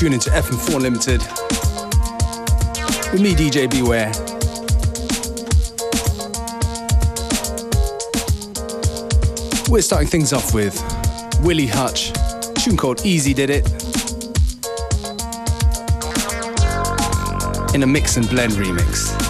Tuning to FM4 Unlimited with me, DJ Beware. We're starting things off with Willie Hutch, tune called Easy Did It, in a mix and blend remix.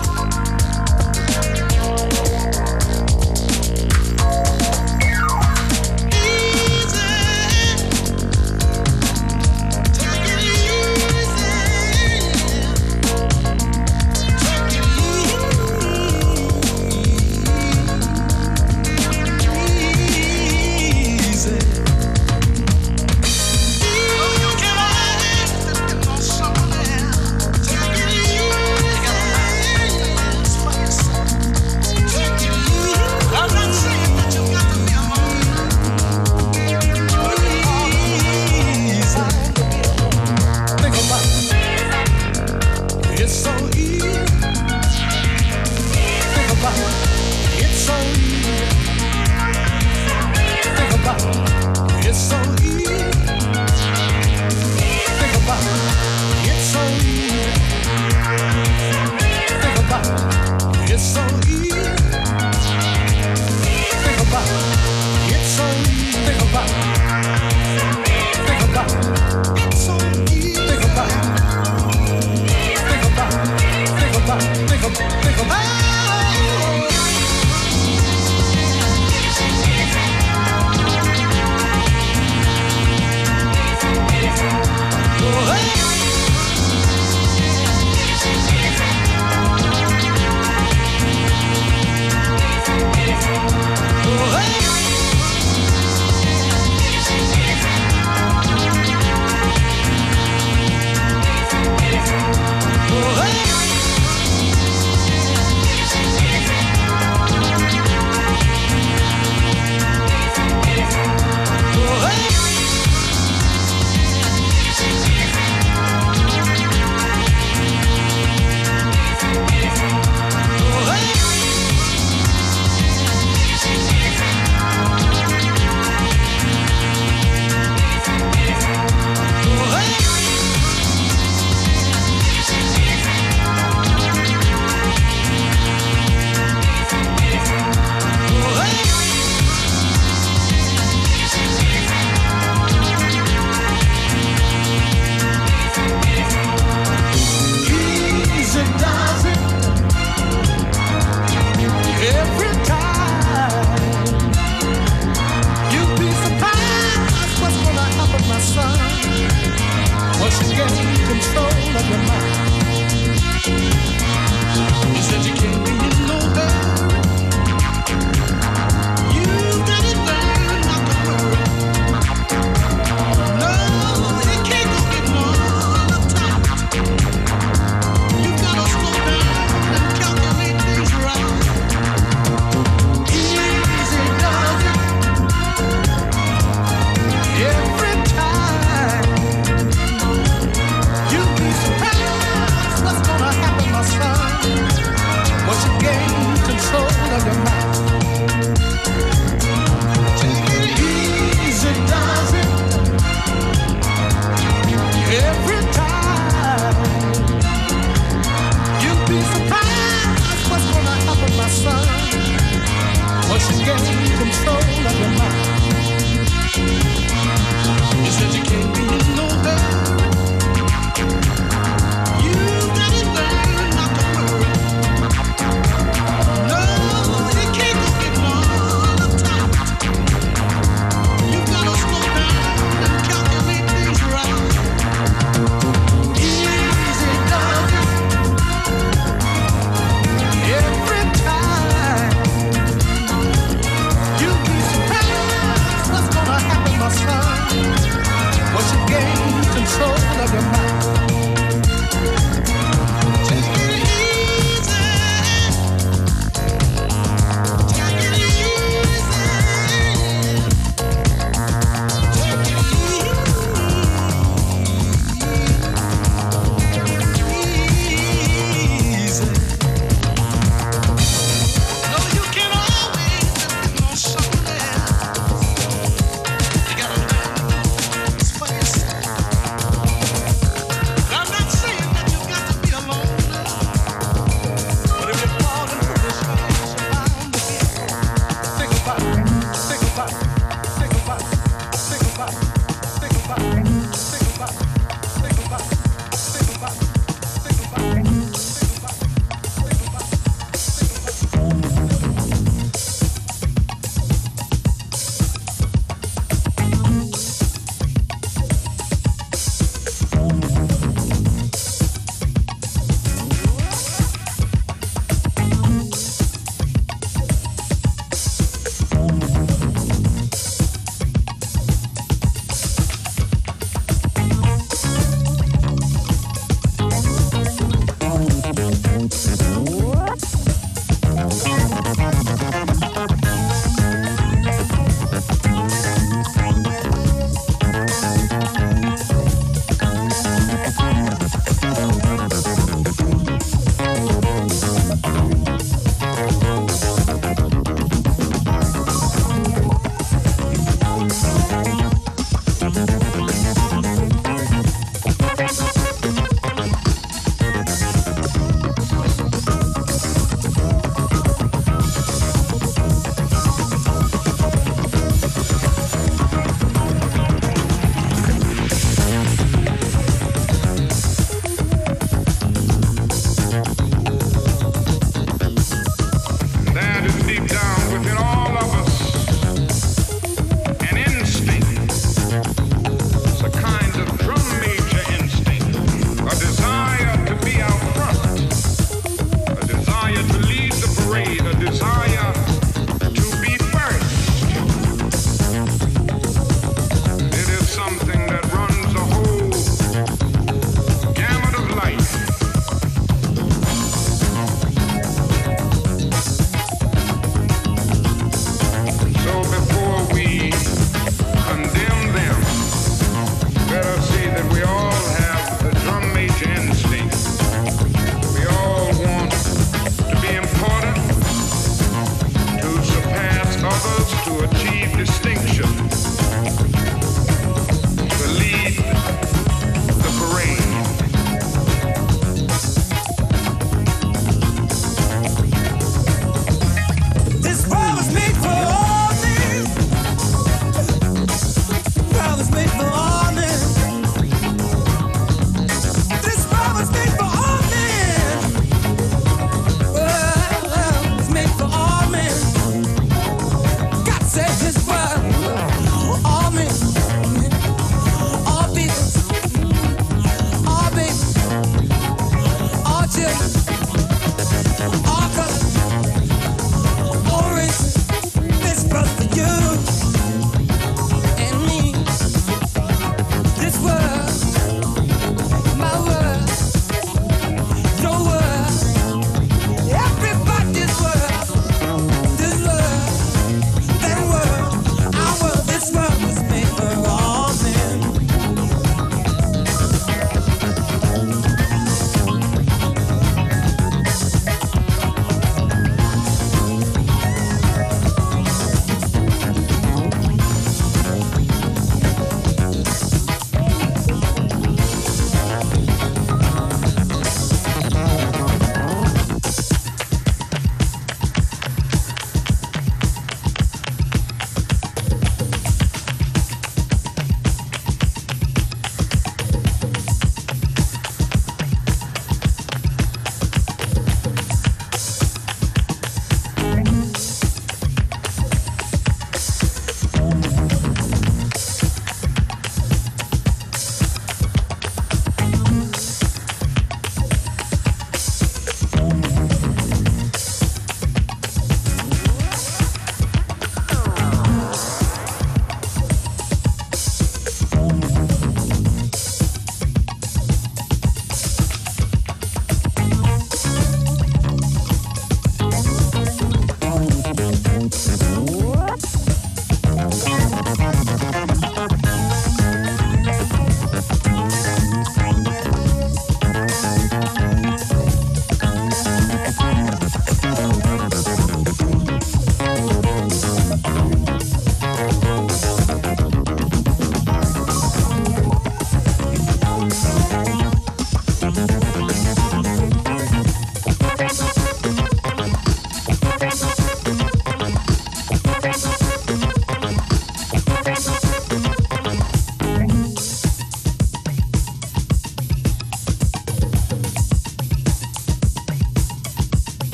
Yeah.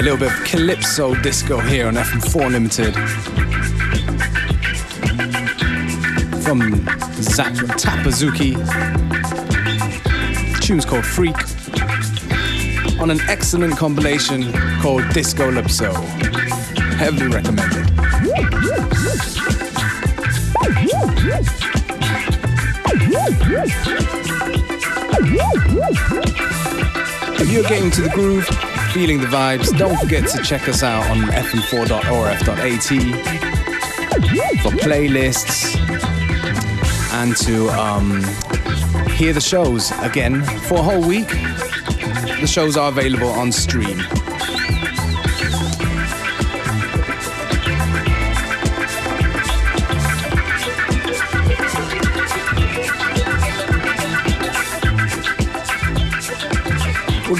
A little bit of calypso disco here on FM4 Unlimited. From Zach Tapazuki. The tune's called Freak. On an excellent compilation called Disco Lipso. Heavily recommended. If you're getting to the groove, feeling the vibes, don't forget to check us out on fm4.orf.at for playlists and to um, hear the shows again for a whole week. The shows are available on stream.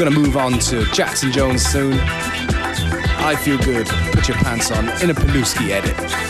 We're gonna move on to Jackson Jones soon. I feel good. Put your pants on in a Paluski edit.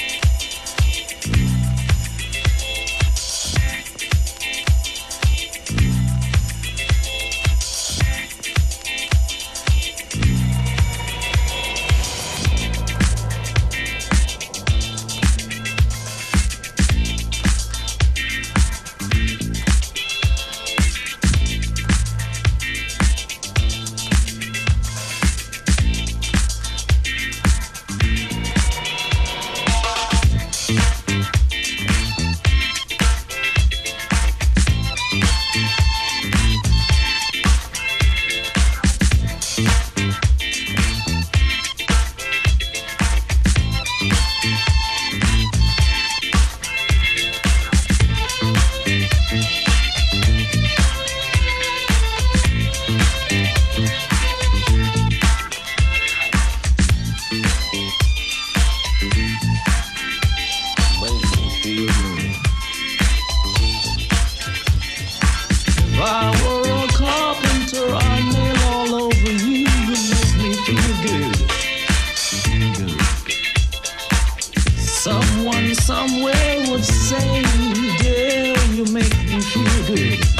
someone somewhere would say, Girl, you make me feel good.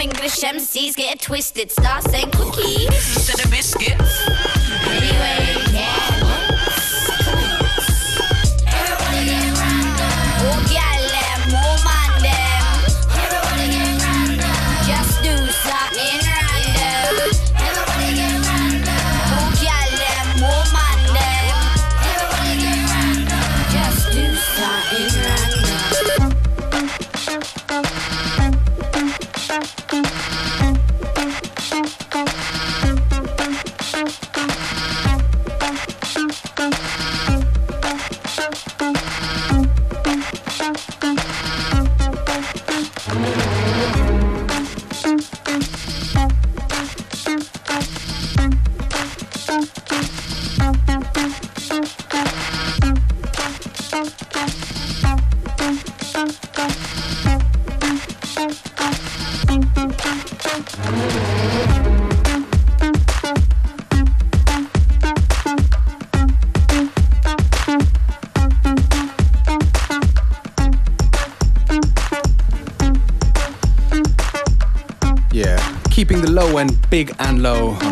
Some English MCs get it twisted, start saying cookies. Instead of biscuits. Anyway,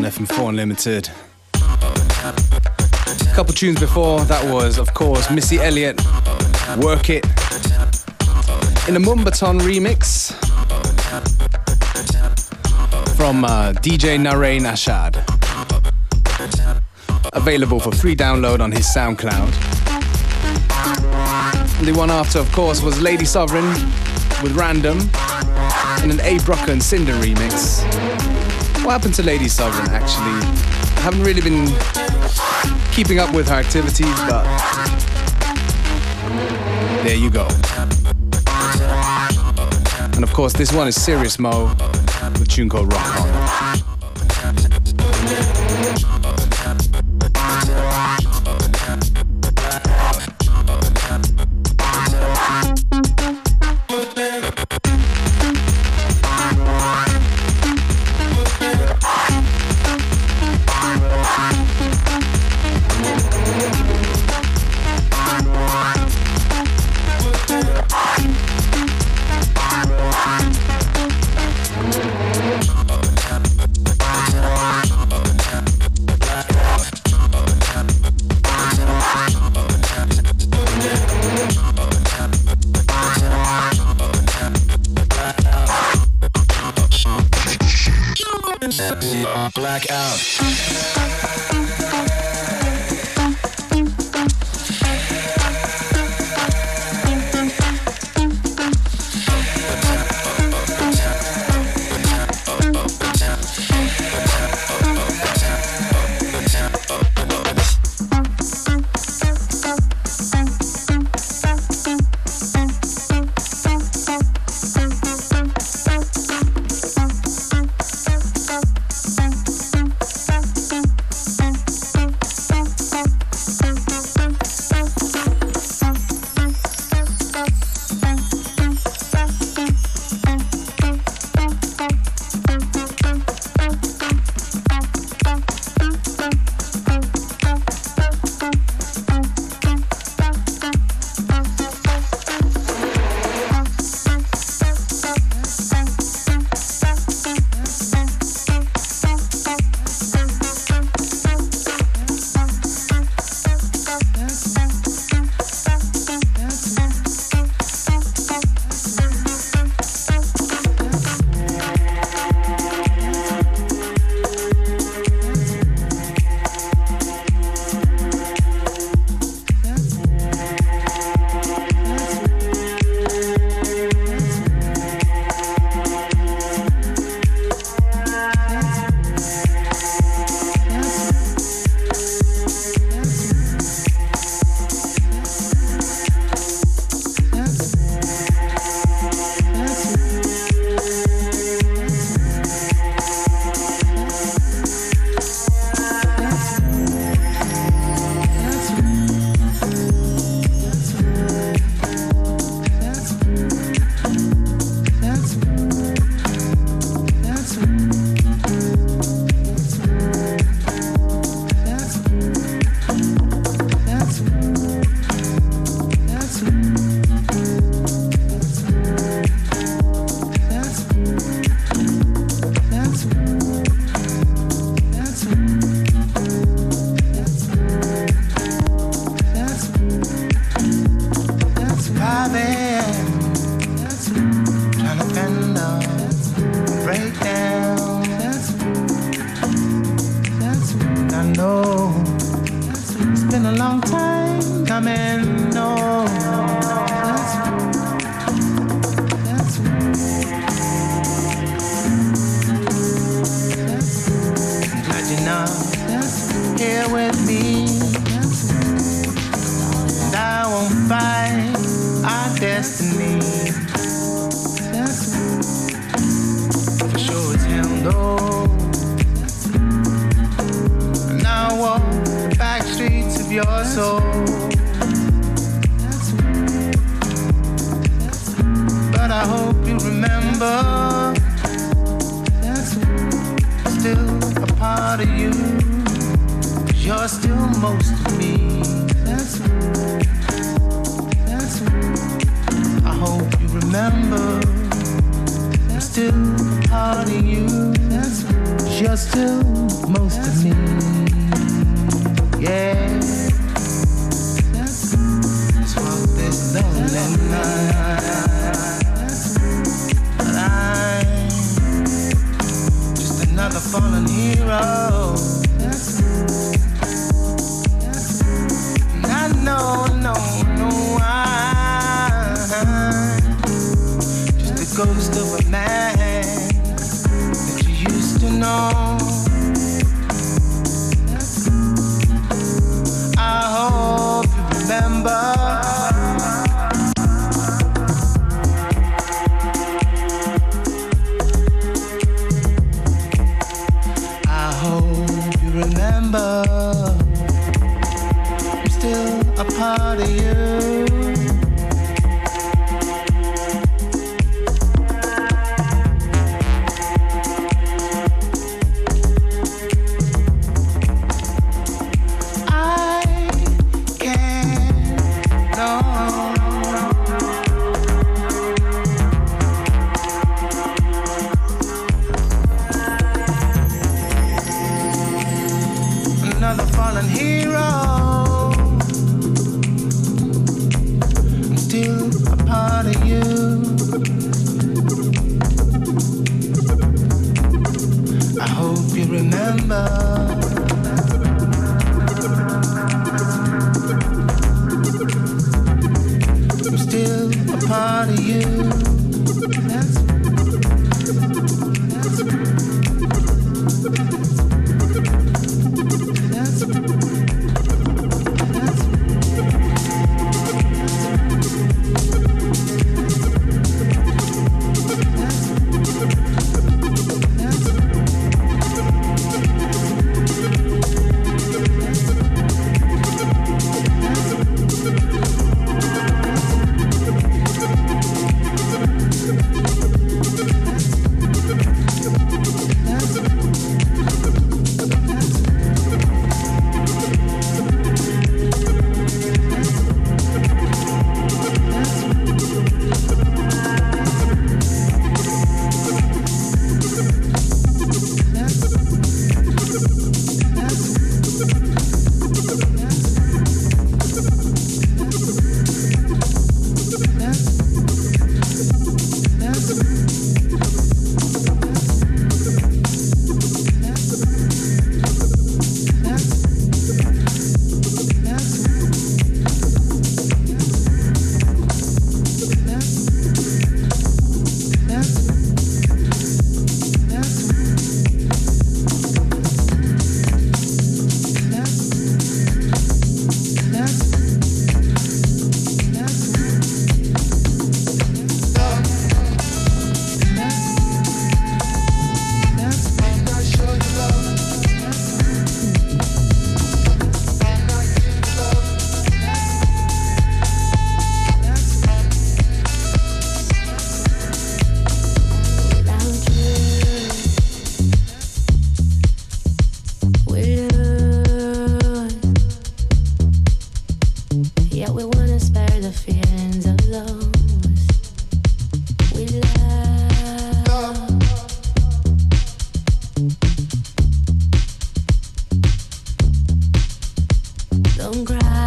FM4 Unlimited. A couple tunes before, that was, of course, Missy Elliott, Work It, in a Moombahton remix from uh, DJ Narain Ashad. Available for free download on his SoundCloud. And the one after, of course, was Lady Sovereign with Random in an A. Brucker and Cinder remix. What happened to Lady Sovereign, actually? I haven't really been keeping up with her activities, but there you go. And of course, this one is Serious Mo with tune called Rock On. just of a man. Don't cry.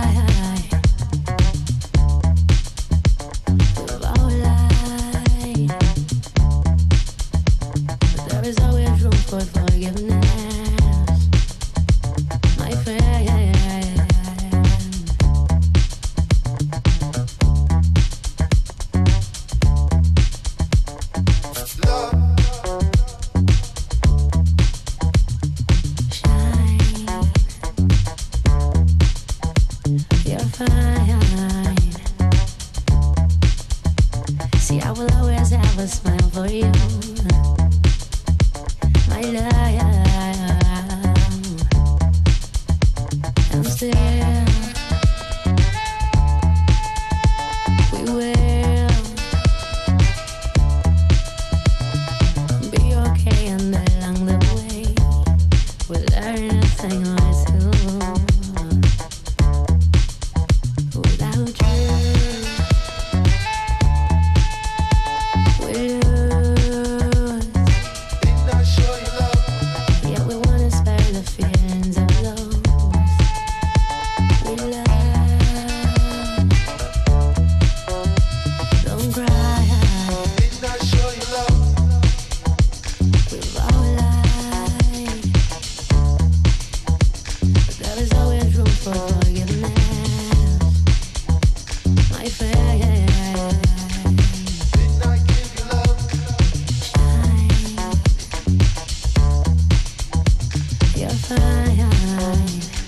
Big,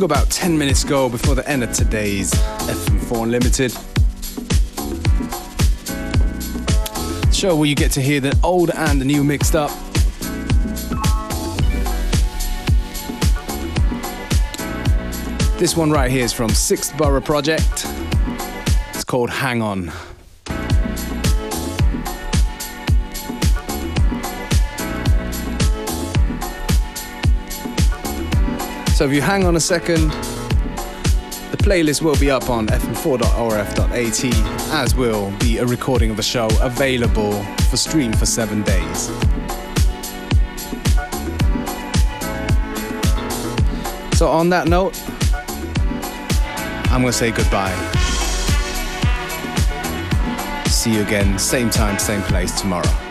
got about 10 minutes go before the end of today's FM4 Unlimited. Show where you get to hear the old and the new mixed up. This one right here is from Sixth Borough Project. It's called Hang On. So if you hang on a second, the playlist will be up on fm4.orf.at, as will be a recording of the show available for stream for seven days. So on that note, I'm gonna say goodbye. See you again, same time, same place tomorrow.